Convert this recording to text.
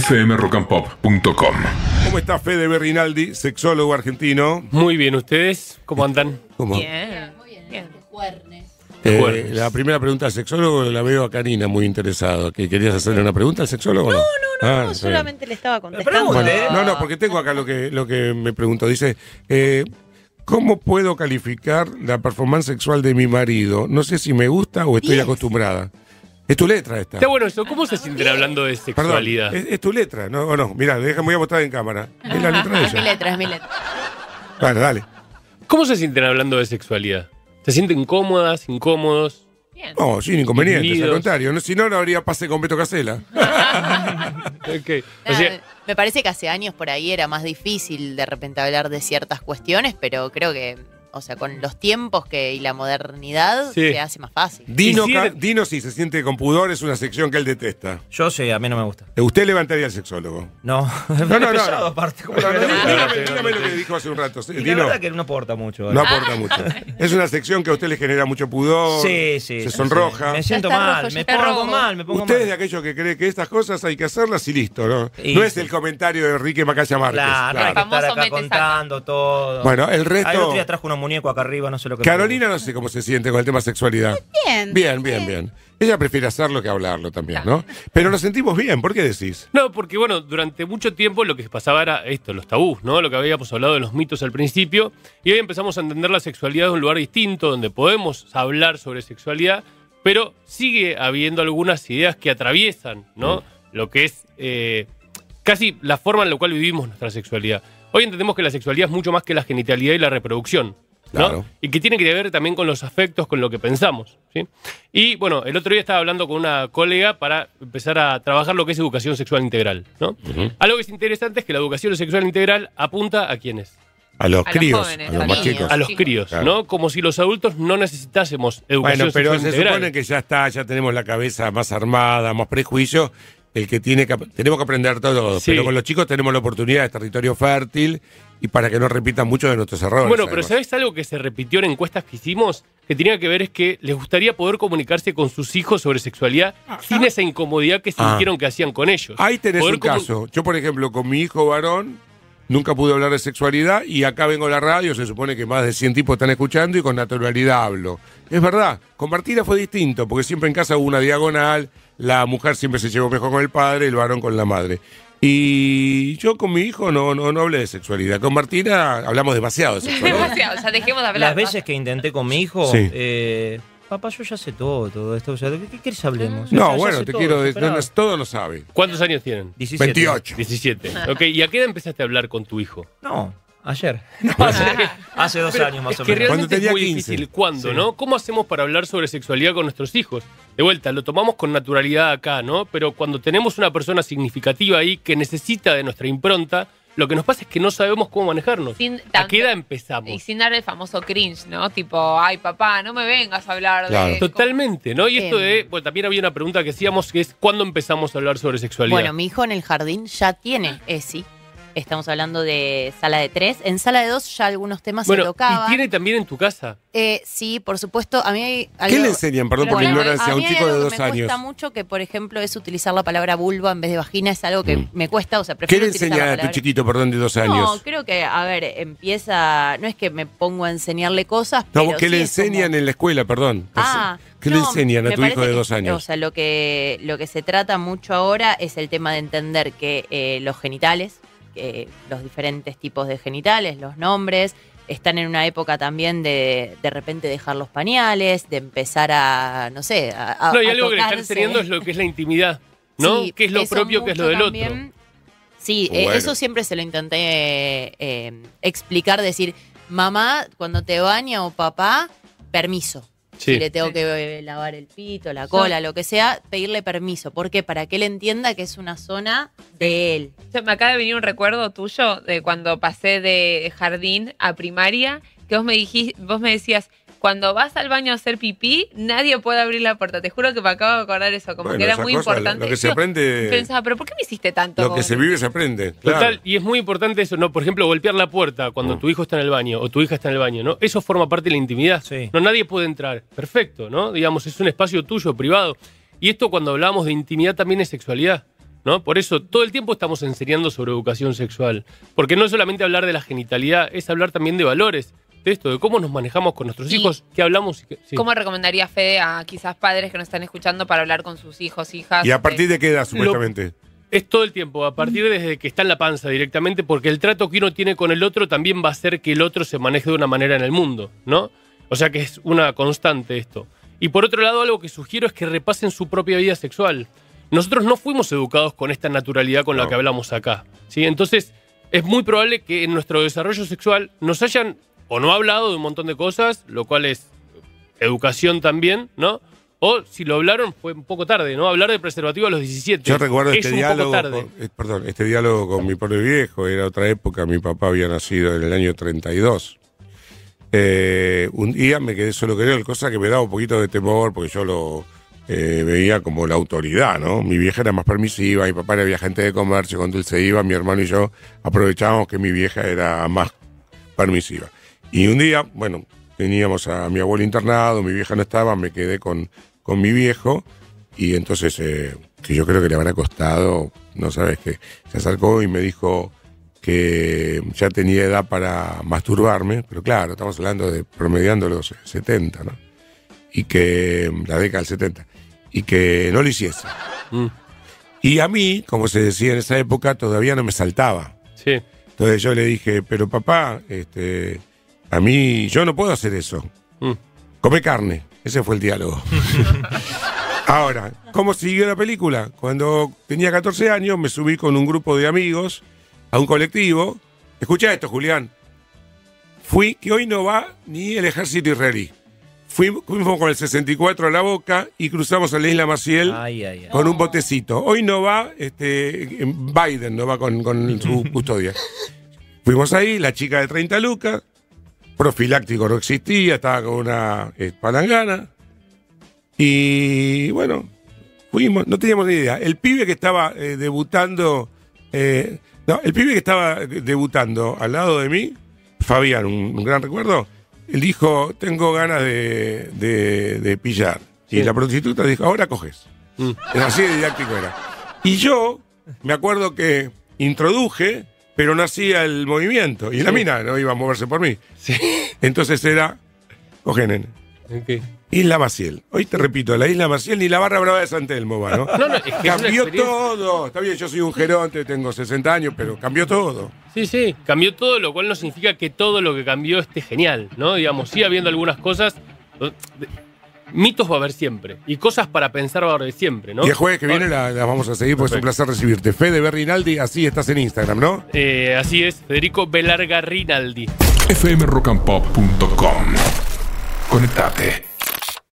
fmrockandpop.com. ¿Cómo está Fede Berrinaldi, sexólogo argentino? Muy bien, ¿ustedes cómo andan? ¿Cómo? Bien. Bien. Eh, Juernes. la primera pregunta al sexólogo la veo a Karina muy interesado. ¿Que ¿Querías hacerle una pregunta al sexólogo? No, no, No, no. solamente le estaba contestando. Bueno, no, no, porque tengo acá lo que, lo que me preguntó. Dice, eh, ¿cómo puedo calificar la performance sexual de mi marido? No sé si me gusta o estoy Yes. acostumbrada. Es tu letra esta. Está bueno eso. ¿Cómo se sienten hablando de Perdón, sexualidad? es, es tu letra, ¿no? ¿O no? Mirá, déjame, voy a mostrar en cámara. Es la letra de Es mi ella. letra, es mi letra. Bueno, dale. ¿Cómo se sienten hablando de sexualidad? ¿Se sienten cómodas, incómodos? No, sin inconvenientes, al contrario. No, si no, no habría pase con Beto Casela. Ok. O Nada, sea, me parece que hace años por ahí era más difícil de repente hablar de ciertas cuestiones, pero creo que, o sea, con los tiempos que y la modernidad Sí. se hace más fácil. Dino, Y si ca- Dino, si se siente con pudor, es una sección que él detesta. Yo sé, a mí no me gusta. Usted levantaría al sexólogo. No, No, no, no. pesado no. aparte. ¿cómo No, no, dígame, levantar? dígame- dígame lo que dijo hace un rato. Y la Dino, verdad que no aporta mucho. no ¿eh? aporta mucho. Es una sección que a usted le genera mucho pudor. Sí, sí. Se sí, sonroja. sí. Me siento está mal, rojo, ya me está pongo rojo. mal, me pongo Usted es de mal. aquellos que cree que estas cosas hay que hacerlas y listo, ¿no? Y no es el comentario de Enrique Macaya Márquez. Claro, no hay que Famoso estar acá mete, saca. contando todo. Bueno, el Ay, resto. el otro día trajo unos muñecos acá arriba, no sé lo que Carolina no sé cómo se siente con el tema sexualidad. Bien. Bien, bien, bien. Ella prefiere hacerlo que hablarlo también, ¿no? Pero nos sentimos bien, ¿por qué decís? no, porque bueno, durante mucho tiempo lo que pasaba era esto, los tabús, ¿no? Lo que habíamos hablado de los mitos al principio. Y hoy empezamos a entender la sexualidad de un lugar distinto, donde podemos hablar sobre sexualidad, pero sigue habiendo algunas ideas que atraviesan, ¿no? Lo que es eh, casi la forma en la cual vivimos nuestra sexualidad. Hoy entendemos que la sexualidad es mucho más que la genitalidad y la reproducción. ¿No? Claro. Y que tiene que ver también con los afectos, con lo que pensamos. ¿sí? Y bueno, el otro día estaba hablando con una colega para empezar a trabajar lo que es educación sexual integral. ¿no? Algo que es interesante es que la educación sexual integral apunta a quiénes? A los A los críos, jóvenes, a los más chicos. A los críos, Claro. ¿no? Como si los adultos no necesitásemos educación Bueno, pero sexual se integral. supone que ya está, ya tenemos la cabeza más armada, más prejuicio. El que tiene que, tenemos que aprender todo, Sí. pero con los chicos tenemos la oportunidad de territorio fértil y para que no repitan muchos de nuestros errores. Bueno, pero además. ¿sabes algo que se repitió en encuestas que hicimos? Que tenía que ver es que les gustaría poder comunicarse con sus hijos sobre sexualidad sin esa incomodidad que Ah. sintieron que hacían con ellos. Ahí tenés Poder un caso. Yo, por ejemplo, con mi hijo varón, nunca pude hablar de sexualidad y acá vengo a la radio, se supone que más de 100 tipos están escuchando y con naturalidad hablo. Es verdad, con Martina fue distinto, porque siempre en casa hubo una diagonal, la mujer siempre se llevó mejor con el padre, el varón con la madre. Y yo con mi hijo no, no, no hablé de sexualidad. Con Martina hablamos demasiado de sexualidad. Demasiado, o sea, dejemos de hablar. Las veces que intenté con mi hijo, Sí. eh, papá, yo ya sé todo, todo esto. O sea, ¿de qué querés hablemos? O sea, No, bueno, te todo, quiero no, no, todo lo sabe. ¿Cuántos años tienen? 17. 28. 17. Ok, ¿y a qué edad empezaste a hablar con tu hijo? No, ayer. No, hace, hace dos Pero años más es o que menos. Cuando realmente tenía es muy 15. difícil. ¿Cuándo, Sí. no? ¿Cómo hacemos para hablar sobre sexualidad con nuestros hijos? De vuelta, lo tomamos con naturalidad acá, ¿no? Pero cuando tenemos una persona significativa ahí que necesita de nuestra impronta, lo que nos pasa es que no sabemos cómo manejarnos. Sin ¿A qué edad Y empezamos? sin dar el famoso cringe, ¿no? Tipo, ay, papá, no me vengas a hablar Claro. de. Totalmente, ¿no? Y esto Em. de, bueno, también había una pregunta que hacíamos que es ¿cuándo empezamos a hablar sobre sexualidad? Bueno, mi hijo en el jardín ya tiene ESI. Estamos hablando de sala de tres. En sala de dos ya algunos temas se tocaban. ¿y tiene también en tu casa? Eh, sí, por supuesto. A mí hay ¿Qué algo- le enseñan, perdón por la Bueno, ignorancia, a un chico de dos que me años? cuesta mucho que, por ejemplo, es utilizar la palabra vulva en vez de vagina. Es algo que Mm. me cuesta, o sea, ¿Qué prefiero le utilizar enseña la a tu chiquito, perdón, de dos No, años? creo que, a ver, empieza... No es que me pongo a enseñarle cosas, No, pero ¿qué le sí enseñan como- en la escuela, perdón? Ah, ¿Qué le no, enseñan a tu hijo de dos años? O sea, lo que, lo que se trata mucho ahora es el tema de entender que eh, los genitales, que los diferentes tipos de genitales, los nombres, están en una época también de de repente dejar los pañales, de empezar a, no sé, a, a- No, y a algo que le están enseñando es lo que es la intimidad, ¿no? Sí, ¿Qué es lo propio, qué es lo del otro? Sí, eh, eso siempre se lo intenté eh, eh, explicar, decir, mamá, cuando te baña o papá, permiso. Sí. Si le tengo que eh, lavar el pito, la cola, lo que sea, pedirle permiso. ¿Por qué? Para que él entienda que es una zona de él. O sea, me acaba de venir un recuerdo tuyo de cuando pasé de jardín a primaria, que vos me dijiste, vos me decías, cuando vas al baño a hacer pipí, nadie puede abrir la puerta. Te juro que me acabo de acordar eso, como Bueno, que era muy cosa, importante. Lo que se Yo aprende, Pensaba, pero ¿por qué me hiciste tanto? lo que vos? se vive se aprende. Claro. Total, y es muy importante eso, ¿no? Por ejemplo, golpear la puerta cuando Mm. tu hijo está en el baño o tu hija está en el baño, ¿no? Eso forma parte de la intimidad. Sí. No, nadie puede entrar. Perfecto, ¿no? Digamos, es un espacio tuyo, privado. Y esto cuando hablamos de intimidad también es sexualidad. ¿no? Por eso todo el tiempo estamos enseñando sobre educación sexual. Porque no es solamente hablar de la genitalidad, es hablar también de valores, de esto, de cómo nos manejamos con nuestros Y- hijos, qué hablamos. y qué- sí. ¿Cómo recomendaría Fede a quizás padres que nos están escuchando para hablar con sus hijos, hijas? ¿Y a partir de qué edad, supuestamente? Es todo el tiempo, a partir desde que está en la panza directamente, porque el trato que uno tiene con el otro también va a hacer que el otro se maneje de una manera en el mundo, ¿no? O sea que es una constante esto. Y por otro lado, algo que sugiero es que repasen su propia vida sexual. Nosotros no fuimos educados con esta naturalidad con la No. que hablamos acá, ¿sí? Entonces, es muy probable que en nuestro desarrollo sexual nos hayan o no hablado de un montón de cosas, lo cual es educación también, ¿no? O si lo hablaron fue un poco tarde, ¿no? Hablar de preservativo a los 17. Yo recuerdo es este un diálogo, poco tarde. con, eh, perdón, este diálogo con mi pobre viejo, era otra época, mi papá había nacido en el año 32. Eh, un día me quedé solo con él, cosa que me daba un poquito de temor, porque yo lo eh, veía como la autoridad, ¿no? Mi vieja era más permisiva, mi papá era viajante de comercio, cuando él se iba, mi hermano y yo aprovechábamos que mi vieja era más permisiva. Y un día, bueno, teníamos a mi abuelo internado, mi vieja no estaba, me quedé con, con mi viejo y entonces, eh, que yo creo que le habrá costado, no sabes qué, se acercó y me dijo que ya tenía edad para masturbarme, pero claro, estamos hablando de promediando los 70, ¿no? Y que, la década del 70, y que no lo hiciese. Mm, Y a mí, como se decía en esa época, todavía no me saltaba. sí. Entonces yo le dije, pero papá, este, a mí yo no puedo hacer eso. Mm. Come carne. Ese fue el diálogo. Ahora, ¿cómo siguió la película? Cuando tenía 14 años me subí con un grupo de amigos a un colectivo. Escucha esto, Julián. Fui, que hoy no va ni el ejército israelí. Fuimos, fuimos con el 64 a la boca y cruzamos a la isla Maciel Ay, ay, ay. con un botecito. Hoy no va, este, Biden no va con, con su custodia. Fuimos ahí, la chica de 30 lucas, profiláctico no existía, estaba con una eh, palangana. Y bueno, fuimos, no teníamos ni idea. El pibe que estaba eh, debutando, eh, no, el pibe que estaba debutando al lado de mí, Fabián, un, un gran recuerdo, él dijo, tengo ganas de, de- de pillar. Y la prostituta dijo, ahora coges. Mm. Así de didáctico era. Y yo me acuerdo que introduje, pero no hacía el movimiento. Y la mina no iba a moverse por mí. Entonces era, coge nene. Ok. Isla Maciel. Hoy te repito, la Isla Maciel ni la barra brava de San Telmo va, ¿no? No, no, es que es cambió experiencia- todo. Está bien, yo soy un geronte, tengo 60 años, pero cambió todo. Sí, sí, cambió todo, lo cual no significa que todo lo que cambió esté genial, ¿no? Digamos, sigue habiendo algunas cosas. Mitos va a haber siempre. Y cosas para pensar va a haber siempre, ¿no? Y el jueves que viene la, la vamos a seguir, porque es un Perfecto. placer recibirte. Fede Berrinaldi, así estás en Instagram, ¿no? Eh, así es, Federico Belarga Rinaldi. fmrockandpop.com. Conectate.